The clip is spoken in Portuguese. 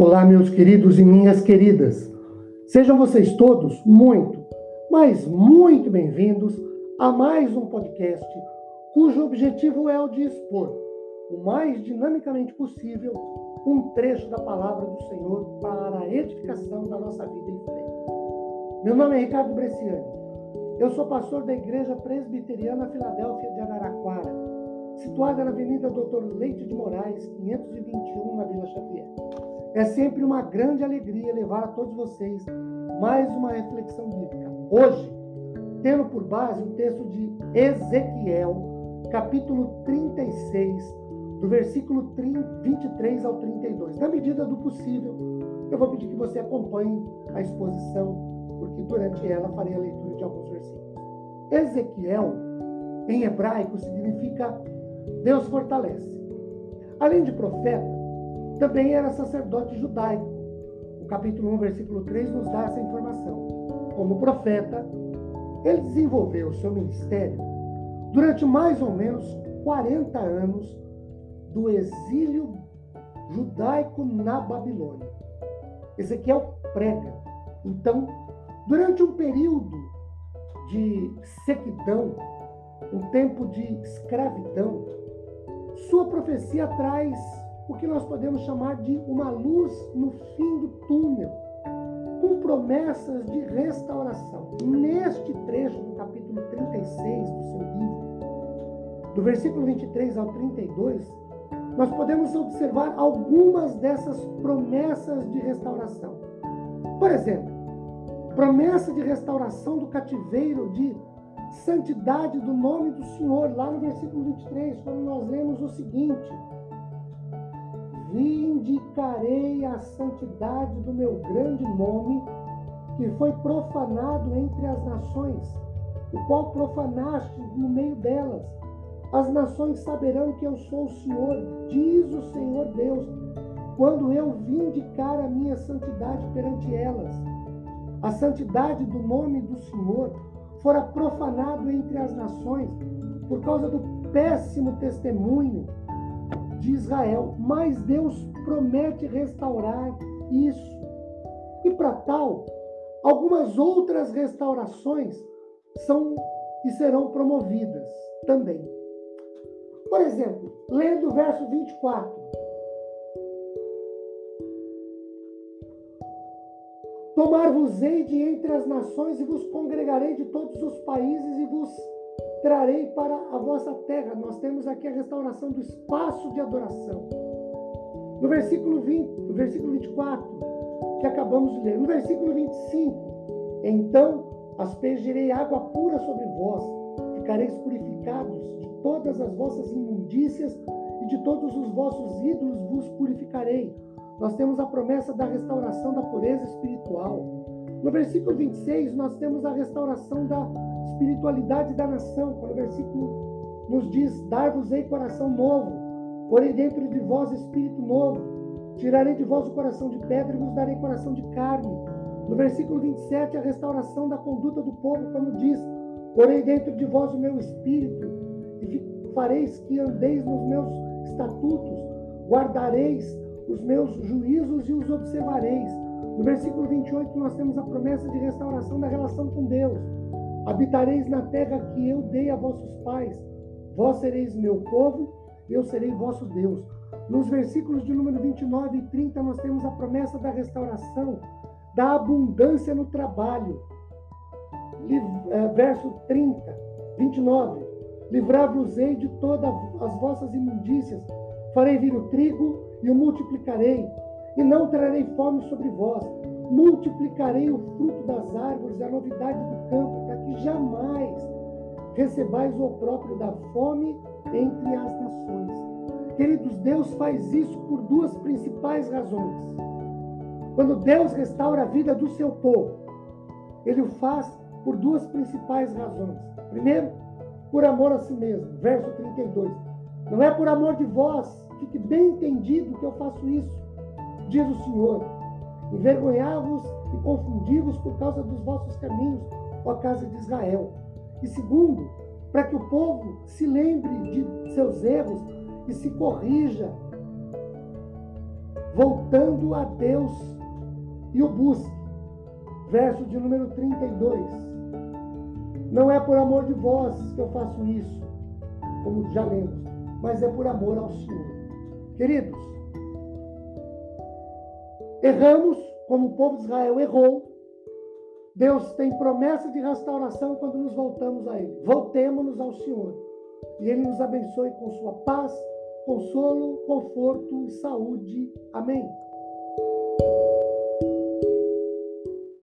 Olá, meus queridos e minhas queridas. Sejam vocês todos muito, mas muito bem-vindos a mais um podcast cujo objetivo é o de expor o mais dinamicamente possível um trecho da palavra do Senhor para a edificação da nossa vida em fé. Meu nome é Ricardo Bresciani. Eu sou pastor da Igreja Presbiteriana Filadélfia de Araraquara, situada na Avenida Doutor Leite de Moraes, 521, na Vila Xavier. É sempre uma grande alegria levar a todos vocês mais uma reflexão bíblica. Hoje, tendo por base o texto de Ezequiel, capítulo 36, do versículo 23 ao 32. Na medida do possível, eu vou pedir que você acompanhe a exposição, porque durante ela farei a leitura de alguns versículos. Ezequiel, em hebraico, significa Deus fortalece. Além de profeta, também era sacerdote judaico. O capítulo 1, versículo 3 nos dá essa informação. Como profeta, ele desenvolveu o seu ministério durante mais ou menos 40 anos do exílio judaico na Babilônia. Ezequiel prega. Então, durante um período de sequidão, um tempo de escravidão, sua profecia traz o que nós podemos chamar de uma luz no fim do túnel, com promessas de restauração. Neste trecho do capítulo 36 do seu livro, do versículo 23 ao 32, nós podemos observar algumas dessas promessas de restauração. Por exemplo, promessa de restauração do cativeiro, de santidade do nome do Senhor, lá no versículo 23, quando nós lemos o seguinte: vindicarei a santidade do meu grande nome, que foi profanado entre as nações, o qual profanaste no meio delas. As nações saberão que eu sou o Senhor, diz o Senhor Deus, quando eu vindicar a minha santidade perante elas. A santidade do nome do Senhor fora profanado entre as nações por causa do péssimo testemunho de Israel, mas Deus promete restaurar isso. E para tal, algumas outras restaurações são e serão promovidas também. Por exemplo, lendo o verso 24. Tomar-vos-ei de entre as nações e vos congregarei de todos os países e vos trarei para a vossa terra. Nós temos aqui a restauração do espaço de adoração. No versículo 20, no versículo 24, que acabamos de ler. No versículo 25, então aspergirei água pura sobre vós, ficareis purificados de todas as vossas imundícias e de todos os vossos ídolos vos purificarei. Nós temos a promessa da restauração da pureza espiritual. No versículo 26, nós temos a restauração da espiritualidade da nação, quando o versículo nos diz: Dar-vos-ei coração novo, porém dentro de vós espírito novo. Tirarei de vós o coração de pedra e vos darei coração de carne. No versículo 27, a restauração da conduta do povo, quando diz: Porém dentro de vós o meu espírito, e fareis que andeis nos meus estatutos, guardareis os meus juízos e os observareis. No versículo 28, nós temos a promessa de restauração da relação com Deus. Habitareis na terra que eu dei a vossos pais. Vós sereis meu povo, eu serei vosso Deus. Nos versículos de número 29 e 30, nós temos a promessa da restauração, da abundância no trabalho. Eh, verso 30, 29. Livrar-vos-ei de todas as vossas imundícias, farei vir o trigo e o multiplicarei, e não trarei fome sobre vós multiplicarei o fruto das árvores a novidade do campo, jamais recebais o próprio da fome entre as nações. Queridos, Deus faz isso por duas principais razões. Quando Deus restaura a vida do seu povo, ele o faz por duas principais razões. Primeiro, por amor a si mesmo. Verso 32. Não é por amor de vós, fique bem entendido que eu faço isso, diz o Senhor envergonhar-vos e confundir-vos por causa dos vossos caminhos, ó casa de Israel. E segundo, para que o povo se lembre de seus erros e se corrija voltando a Deus e o busque. Verso de número 32. Não é por amor de vós que eu faço isso, como já lemos, mas é por amor ao Senhor. Queridos, erramos como o povo de Israel errou. Deus tem promessa de restauração quando nos voltamos a Ele. Voltemos-nos ao Senhor. E Ele nos abençoe com sua paz, consolo, conforto e saúde. Amém.